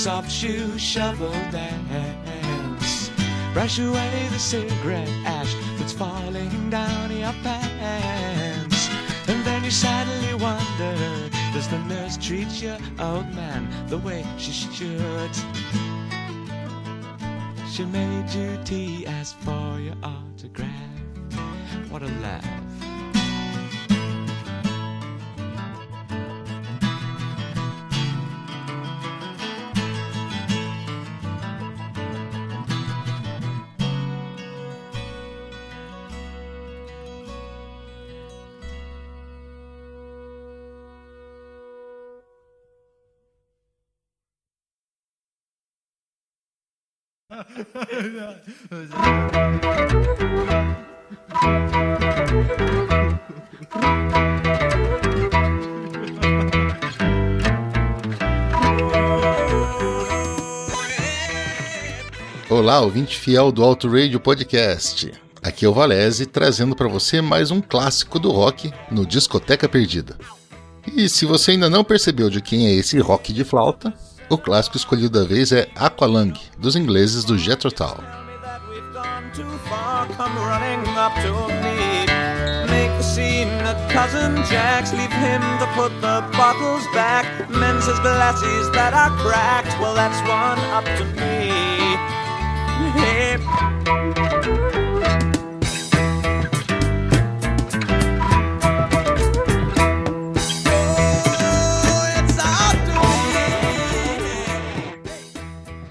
Soft shoe shuffle dance. Brush away the cigarette ash that's falling down your pants. And then you sadly wonder, does the nurse treat your old man the way she should? She made you tea, asked for your autograph. What a laugh. Olá, ouvinte fiel do Auto Radio Podcast. Aqui é o Valese trazendo para você mais um clássico do rock no Discoteca Perdida. E se você ainda não percebeu de quem é esse rock de flauta, o clássico escolhido da vez é Aqualung, dos ingleses do Jethro Tull.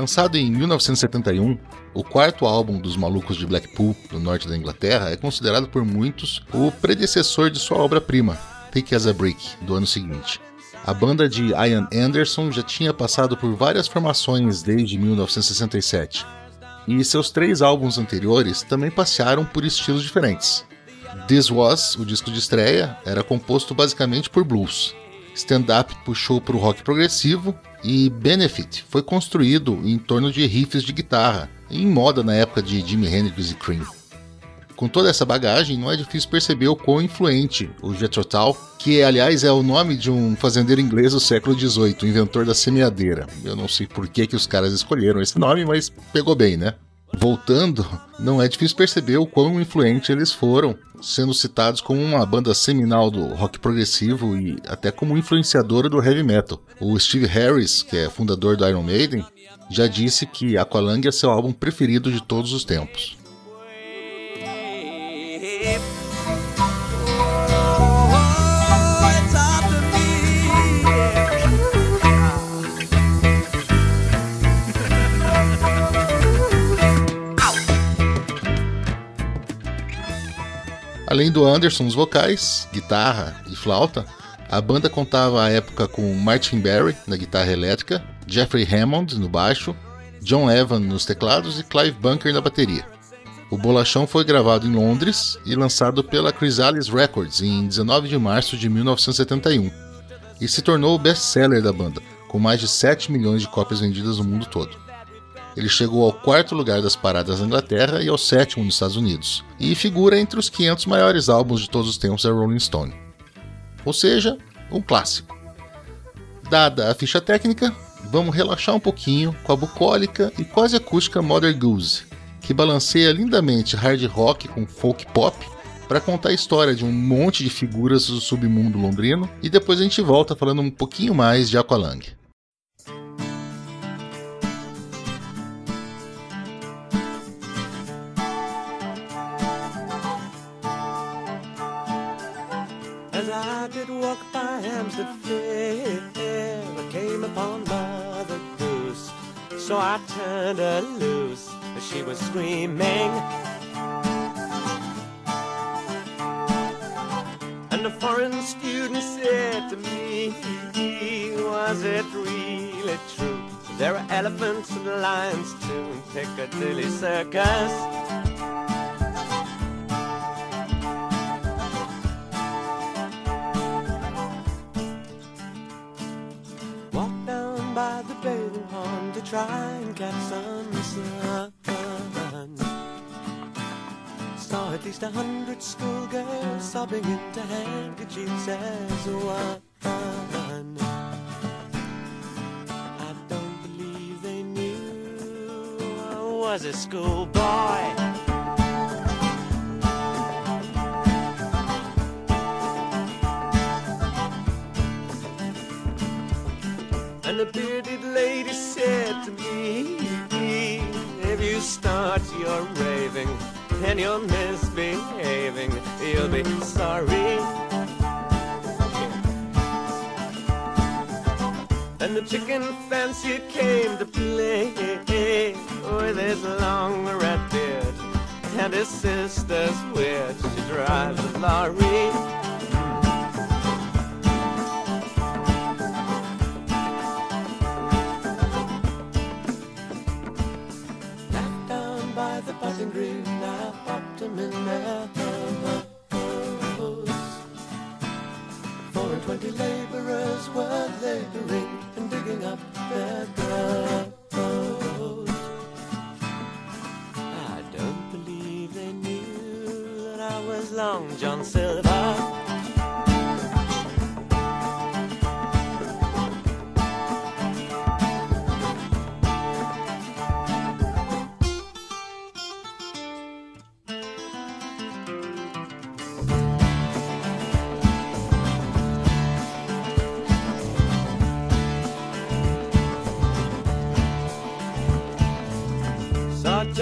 Lançado em 1971, o quarto álbum dos Malucos de Blackpool, no norte da Inglaterra, é considerado por muitos o predecessor de sua obra-prima, Take As a Brick, do ano seguinte. A banda de Ian Anderson já tinha passado por várias formações desde 1967, e seus três álbuns anteriores também passearam por estilos diferentes. This Was, o disco de estreia, era composto basicamente por blues. Stand Up puxou para o rock progressivo e Benefit foi construído em torno de riffs de guitarra, em moda na época de Jimi Hendrix e Cream. Com toda essa bagagem, não é difícil perceber o quão influente o Jethro Tull, que aliás é o nome de um fazendeiro inglês do século XVIII, inventor da semeadeira. Eu não sei por que, que os caras escolheram esse nome, mas pegou bem, né? Voltando, não é difícil perceber o quão influente eles foram, sendo citados como uma banda seminal do rock progressivo e até como influenciadora do heavy metal. O Steve Harris, que é fundador do Iron Maiden, já disse que Aqualung é seu álbum preferido de todos os tempos. Além do Anderson nos vocais, guitarra e flauta, a banda contava à época com Martin Barry na guitarra elétrica, Jeffrey Hammond no baixo, John Evan nos teclados e Clive Bunker na bateria. O Bolachão foi gravado em Londres e lançado pela Chrysalis Records em 19 de março de 1971 e se tornou o best-seller da banda, com mais de 7 milhões de cópias vendidas no mundo todo. Ele chegou ao quarto lugar das paradas na Inglaterra e ao sétimo nos Estados Unidos, e figura entre os 500 maiores álbuns de todos os tempos da Rolling Stone. Ou seja, um clássico. Dada a ficha técnica, vamos relaxar um pouquinho com a bucólica e quase acústica Mother Goose, que balanceia lindamente hard rock com folk pop para contar a história de um monte de figuras do submundo londrino e depois a gente volta falando um pouquinho mais de Aqualung. She was screaming. And the foreign student said to me, Was it really true? There are elephants and lions too in Piccadilly Circus. Sobbing into handkerchiefs as one. I don't believe they knew I was a schoolboy. And the bearded lady said to me, If you start your raving and you're misbehaving, you'll be sorry. And the chicken fancier came to play oh, with his long red beard and his sister's witch. She drives a lorry.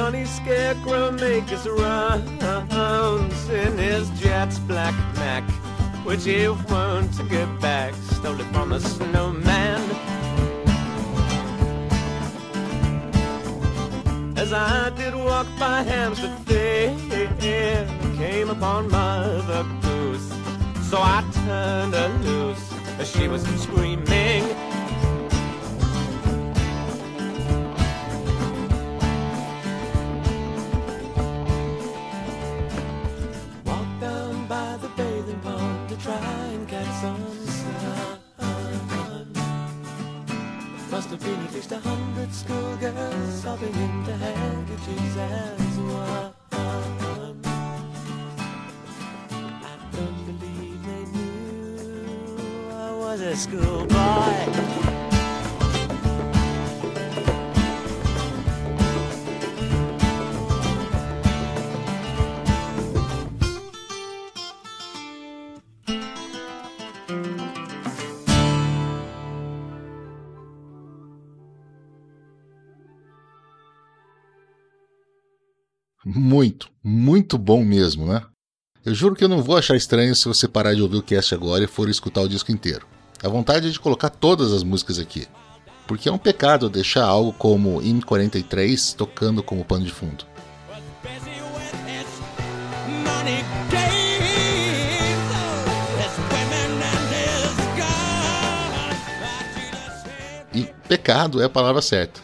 Johnny Scarecrow make his rounds in his Jets black Mac, which he won't get back. Stole it from a snowman. As I did walk by Hampstead Fair, came upon Mother Goose. So I turned her loose as she was screaming. Try and catch some sun. Must have been at least a hundred schoolgirls sobbing into handkerchiefs as one. I don't believe they knew I was a schoolboy. Muito, muito bom mesmo, né? Eu juro que eu não vou achar estranho se você parar de ouvir o cast agora e for escutar o disco inteiro. A vontade é de colocar todas as músicas aqui, porque é um pecado deixar algo como In 43 tocando como pano de fundo. E pecado é a palavra certa.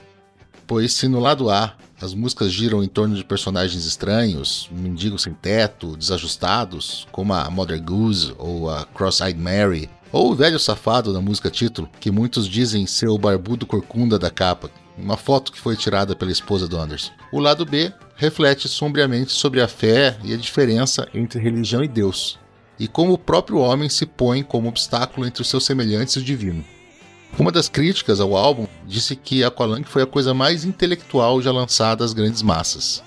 Pois se no lado A as músicas giram em torno de personagens estranhos, mendigos sem teto, desajustados, como a Mother Goose ou a Cross-Eyed Mary, ou o velho safado da música título, que muitos dizem ser o barbudo corcunda da capa, uma foto que foi tirada pela esposa do Anderson. O lado B reflete sombriamente sobre a fé e a diferença entre religião e Deus, e como o próprio homem se põe como obstáculo entre os seus semelhantes e o divino. Uma das críticas ao álbum disse que Aqualung foi a coisa mais intelectual já lançada às grandes massas.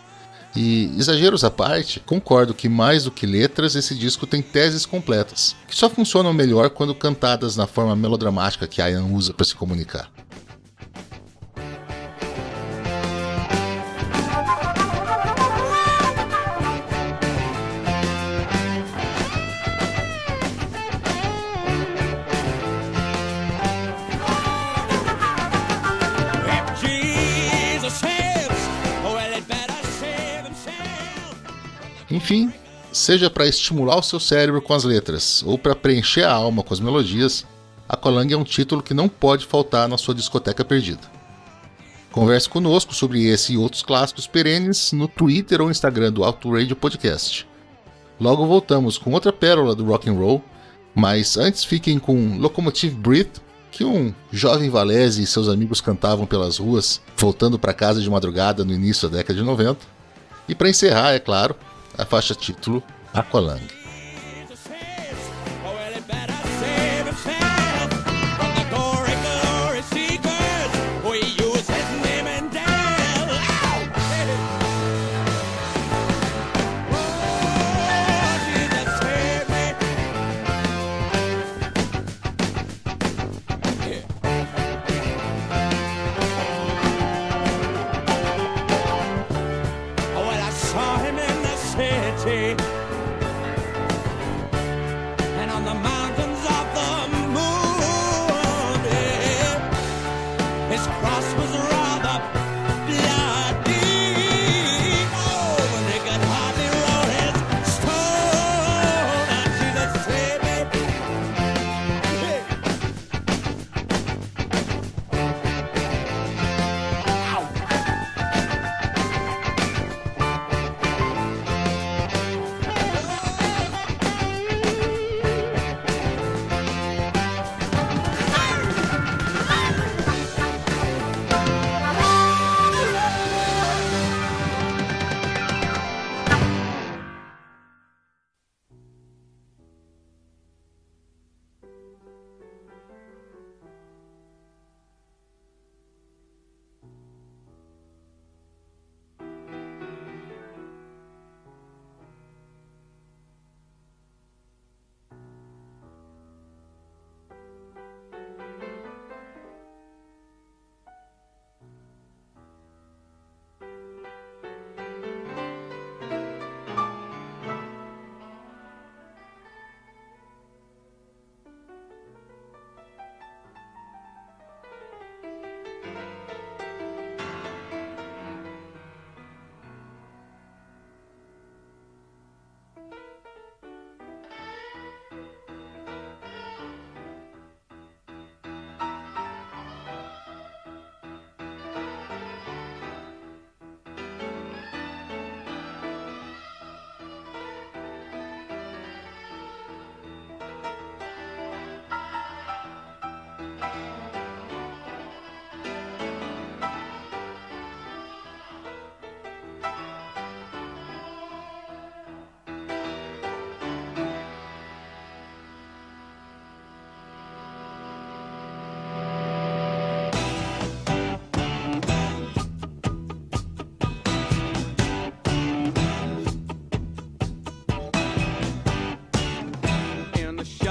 E, exageros à parte, concordo que mais do que letras, esse disco tem teses completas, que só funcionam melhor quando cantadas na forma melodramática que Ian usa para se comunicar. Enfim, seja para estimular o seu cérebro com as letras ou para preencher a alma com as melodias, Aqualung é um título que não pode faltar na sua discoteca perdida. Converse conosco sobre esse e outros clássicos perenes no Twitter ou Instagram do Auto Radio Podcast. Logo voltamos com outra pérola do rock and roll, mas antes fiquem com Locomotive Breath, que um jovem Valese e seus amigos cantavam pelas ruas, voltando para casa de madrugada no início da década de 90. E para encerrar, é claro, a faixa título Aqualung.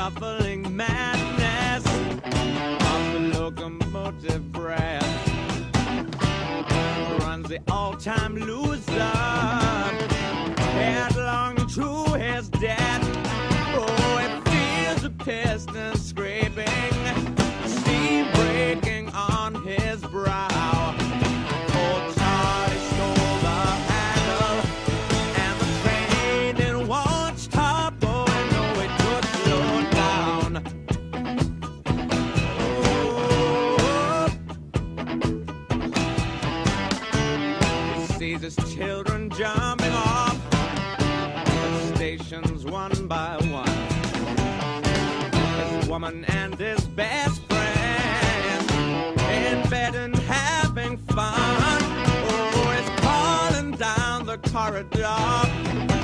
Shuffling madness of the locomotive breath runs the all-time loser headlong to his death. Oh, it feels the piston scraping, His children jumping off the stations one by one. His woman and his best friend in bed and having fun. Oh, he's calling down the corridor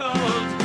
cold,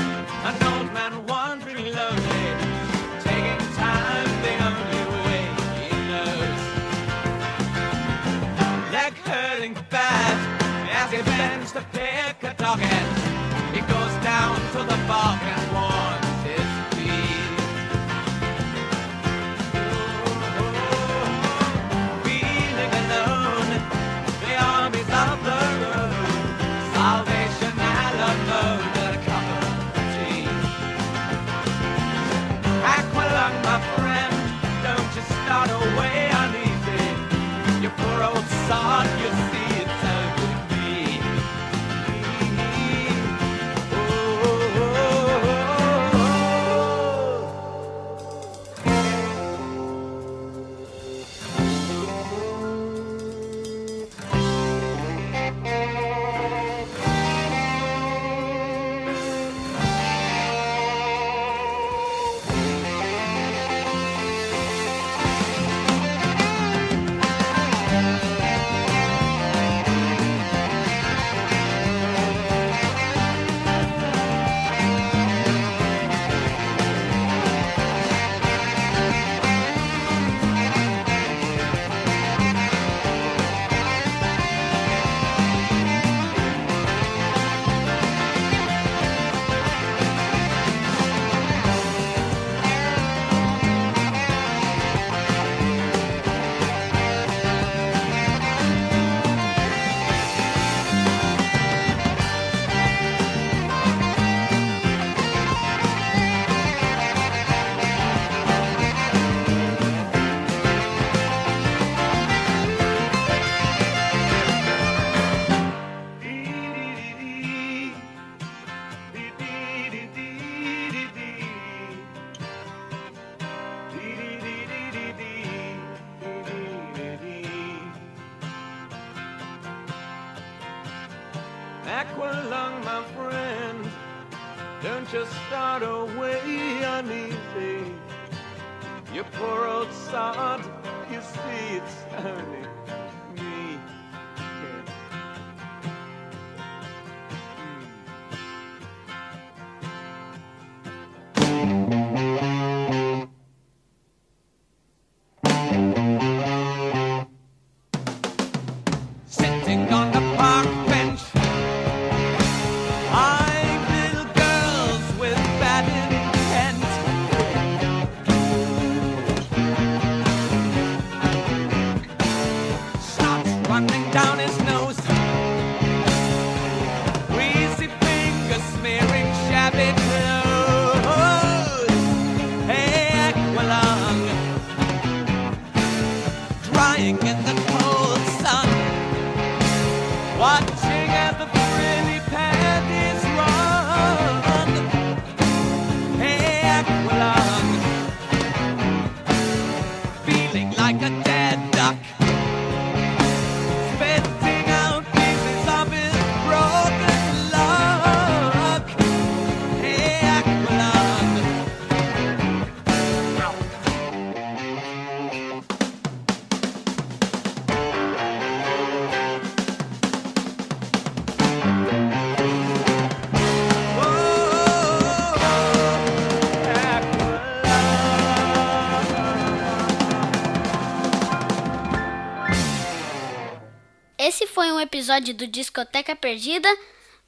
foi um episódio do Discoteca Perdida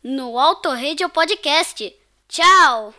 no Autorradio Podcast. Tchau!